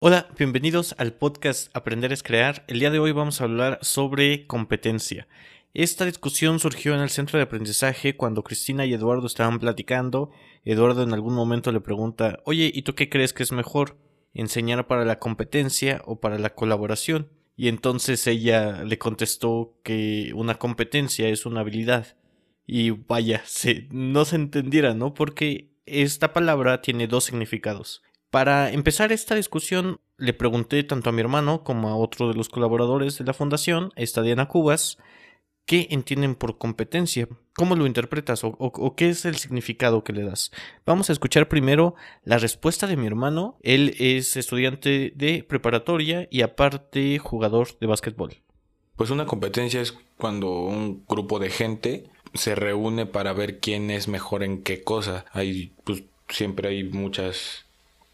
Hola, bienvenidos al podcast Aprender es Crear. El día de hoy vamos a hablar sobre competencia. Esta discusión surgió en el centro de aprendizaje cuando Cristina y Eduardo estaban platicando. Eduardo en algún momento le pregunta, oye, ¿y tú qué crees que es mejor? ¿Enseñar para la competencia o para la colaboración? Y entonces ella le contestó que una competencia es una habilidad. Y vaya, se, no se entendiera, ¿no? Porque esta palabra tiene dos significados. Para empezar esta discusión, le pregunté tanto a mi hermano como a otro de los colaboradores de la fundación, esta Diana Cubas, qué entienden por competencia, cómo lo interpretas o, qué es el significado que le das. Vamos a escuchar primero la respuesta de mi hermano. Él es estudiante de preparatoria y aparte jugador de básquetbol. Pues una competencia es cuando un grupo de gente se reúne para ver quién es mejor en qué cosa. Hay, pues siempre hay muchas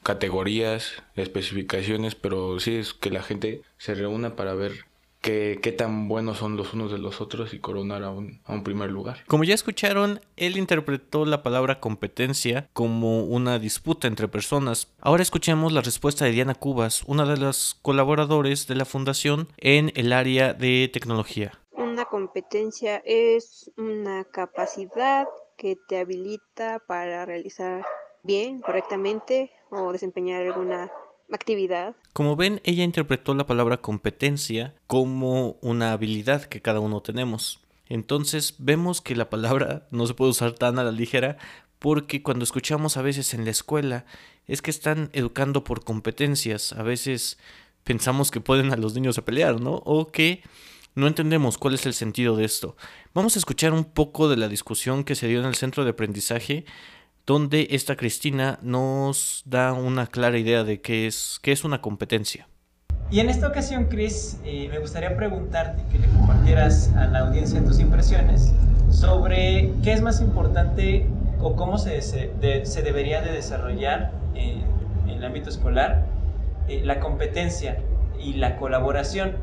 categorías, especificaciones, pero sí es que la gente se reúna para ver qué, qué tan buenos son los unos de los otros y coronar a un, a un primer lugar. Como ya escucharon, él interpretó la palabra competencia como una disputa entre personas. Ahora escuchemos la respuesta de Diana Cubas, una de las colaboradores de la fundación en el área de tecnología. Una competencia es una capacidad que te habilita para realizar bien, correctamente o desempeñar alguna actividad. Como ven, ella interpretó la palabra competencia como una habilidad que cada uno tenemos. Entonces vemos que la palabra no se puede usar tan a la ligera porque cuando escuchamos a veces en la escuela es que están educando por competencias, a veces pensamos que pueden a los niños a pelear, ¿no? O que no entendemos cuál es el sentido de esto. Vamos a escuchar un poco de la discusión que se dio en el centro de aprendizaje donde esta Cristina nos da una clara idea de qué es, qué es una competencia. Y en esta ocasión, Chris, eh, me gustaría preguntarte que le compartieras a la audiencia tus impresiones sobre qué es más importante o cómo se, se, debería de desarrollar en, el ámbito escolar eh, la competencia y la colaboración.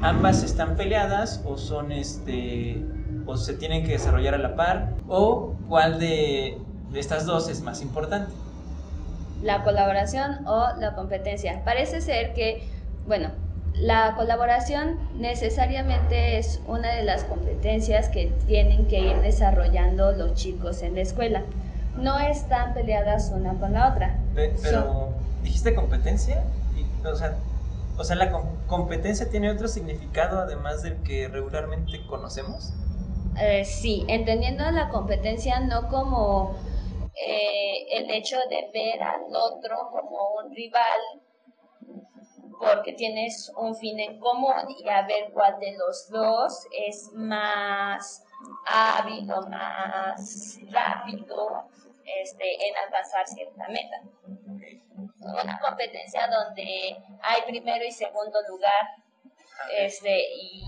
¿Ambas están peleadas o son este o se tienen que desarrollar a la par? ¿O cuál de, de estas dos es más importante? La colaboración o la competencia. Parece ser que, bueno, la colaboración necesariamente es una de las competencias que tienen que ir desarrollando los chicos en la escuela. No están peleadas una con la otra. pero, ¿dijiste competencia? o, sea, o sea, ¿la competencia tiene otro significado además del que regularmente conocemos? Eh, sí, entendiendo la competencia no como eh, el hecho de ver al otro como un rival porque tienes un fin en común y a ver cuál de los dos es más hábil o más rápido este, en alcanzar cierta meta. Una competencia donde hay primero y segundo lugar este, y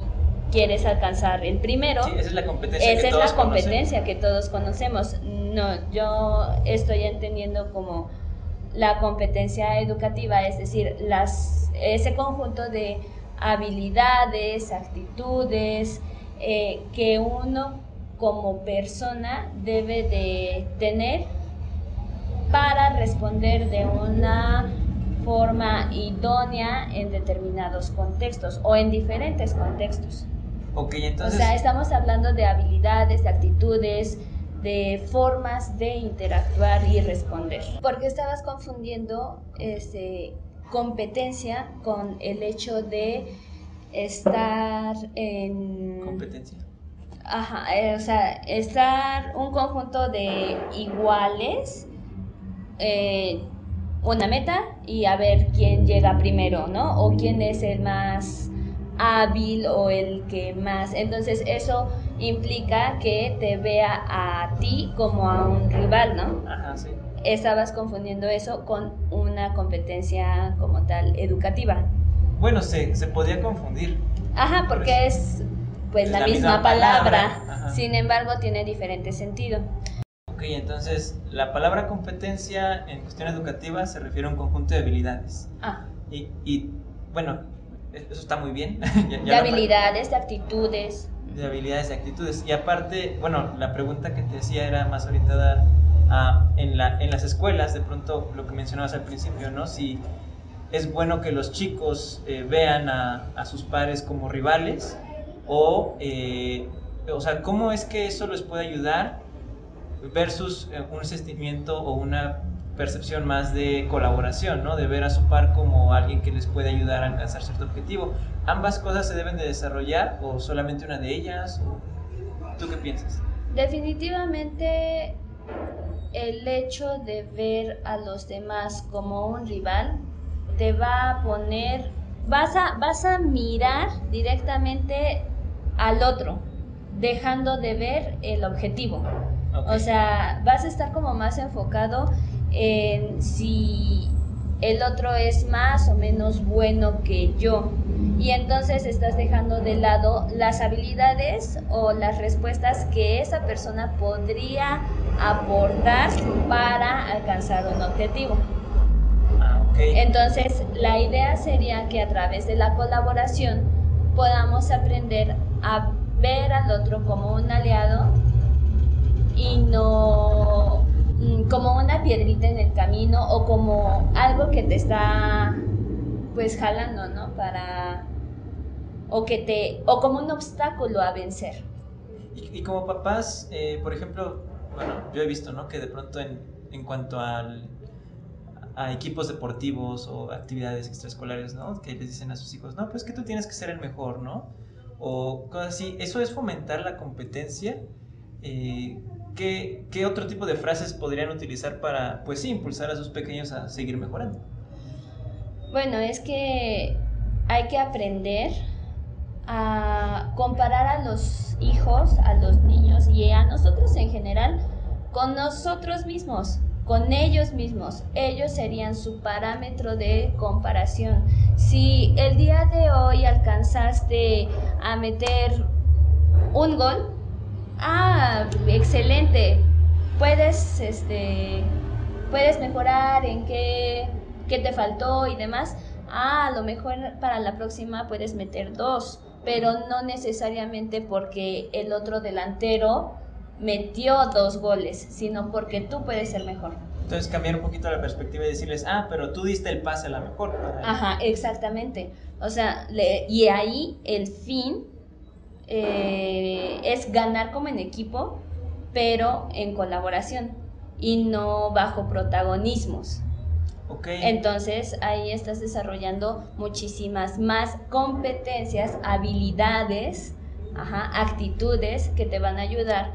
quieres alcanzar el primero. esa es la competencia, esa es la competencia que todos conocemos. No, yo estoy entendiendo como la competencia educativa, es decir, las, ese conjunto de habilidades, actitudes eh, que uno como persona debe de tener para responder de una forma idónea en determinados contextos o en diferentes contextos. entonces... O sea, estamos hablando de habilidades, de actitudes, de formas de interactuar y responder. Porque estabas confundiendo este, competencia con el hecho de estar en... Competencia. Ajá, eh, o sea, estar un conjunto de iguales, eh, una meta y a ver quién llega primero, ¿no? O quién es el más hábil o el que más. Entonces eso implica que te vea a ti como a un rival, ¿no? Ajá, sí. Estabas confundiendo eso con una competencia como tal educativa. Bueno, se, se podía confundir. Ajá, porque es pues la, misma, palabra, sin embargo tiene diferente sentido. Ok, entonces la palabra competencia en cuestión educativa se refiere a un conjunto de habilidades. Ah. Y, y bueno, eso está muy bien. de habilidades, de actitudes. De habilidades, de actitudes. Y aparte, bueno, la pregunta que te decía era más orientada a, en, la, en las escuelas, de pronto lo que mencionabas al principio, ¿no? Si es bueno que los chicos eh, vean a, sus pares como rivales o, eh, o sea, cómo es que eso les puede ayudar versus eh, un sentimiento o una percepción más de colaboración, ¿no? De ver a su par como alguien que les puede ayudar a alcanzar cierto objetivo. ¿Ambas cosas se deben de desarrollar o solamente una de ellas? ¿Tú qué piensas? Definitivamente el hecho de ver a los demás como un rival te va a poner, vas a, vas a mirar directamente al otro, dejando de ver el objetivo. O sea, vas a estar como más enfocado en si el otro es más o menos bueno que yo. Y entonces estás dejando de lado las habilidades o las respuestas que esa persona podría aportar para alcanzar un objetivo. Ah, entonces, la idea sería que a través de la colaboración podamos aprender a ver al otro como un aliado y no como una piedrita en el camino o como algo que te está pues jalando, ¿no? Para o que te o como un obstáculo a vencer. Y, como papás, eh, por ejemplo, bueno, yo he visto, ¿no? Que de pronto en, en cuanto al, a equipos deportivos o actividades extraescolares, ¿no? Que les dicen a sus hijos, no, pues que tú tienes que ser el mejor, ¿no? O cosas así. Eso es fomentar la competencia. Eh, ¿qué, ¿qué, otro tipo de frases podrían utilizar para, pues sí, impulsar a sus pequeños a seguir mejorando? Bueno, es que hay que aprender a comparar a los hijos, a los niños y a nosotros en general con nosotros mismos, con ellos mismos. Ellos serían su parámetro de comparación. Si el día de hoy alcanzaste a meter un gol, ah, excelente. Puedes, este, puedes mejorar en qué, qué te faltó y demás. Ah, a lo mejor para la próxima puedes meter dos, pero no necesariamente porque el otro delantero metió dos goles, sino porque tú puedes ser mejor. Entonces cambiar un poquito la perspectiva y decirles, ah, pero tú diste el pase a la mejor. Ajá, exactamente. O sea, y ahí el fin eh, es ganar como en equipo, pero en colaboración y no bajo protagonismos. Okay. Entonces ahí estás desarrollando muchísimas más competencias, habilidades, actitudes que te van a ayudar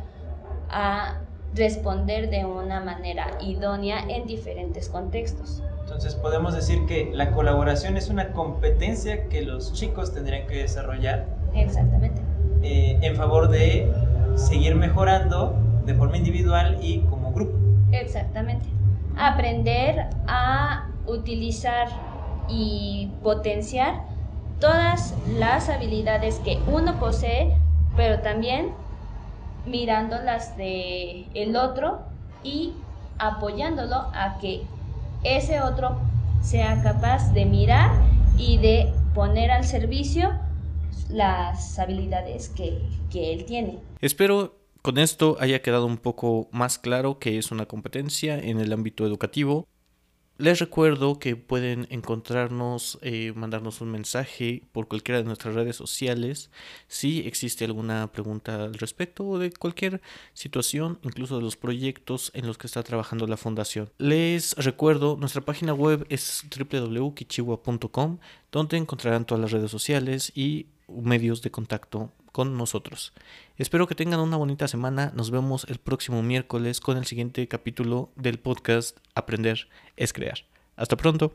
a responder de una manera idónea en diferentes contextos. Entonces podemos decir que la colaboración es una competencia que los chicos tendrían que desarrollar. Exactamente. Eh, en favor de seguir mejorando de forma individual y como grupo. Exactamente. Aprender a utilizar y potenciar todas las habilidades que uno posee, pero también mirando las de el otro y apoyándolo a que ese otro sea capaz de mirar y de poner al servicio las habilidades que, que él tiene. Espero con esto haya quedado un poco más claro que es una competencia en el ámbito educativo les recuerdo que pueden encontrarnos, eh, mandarnos un mensaje por cualquiera de nuestras redes sociales si existe alguna pregunta al respecto o de cualquier situación, incluso de los proyectos en los que está trabajando la fundación. Les recuerdo, nuestra página web es www.kichiwa.com, donde encontrarán todas las redes sociales y medios de contacto con nosotros. Espero que tengan una bonita semana. Nos vemos el próximo miércoles con el siguiente capítulo del podcast Aprender es crear. Hasta pronto.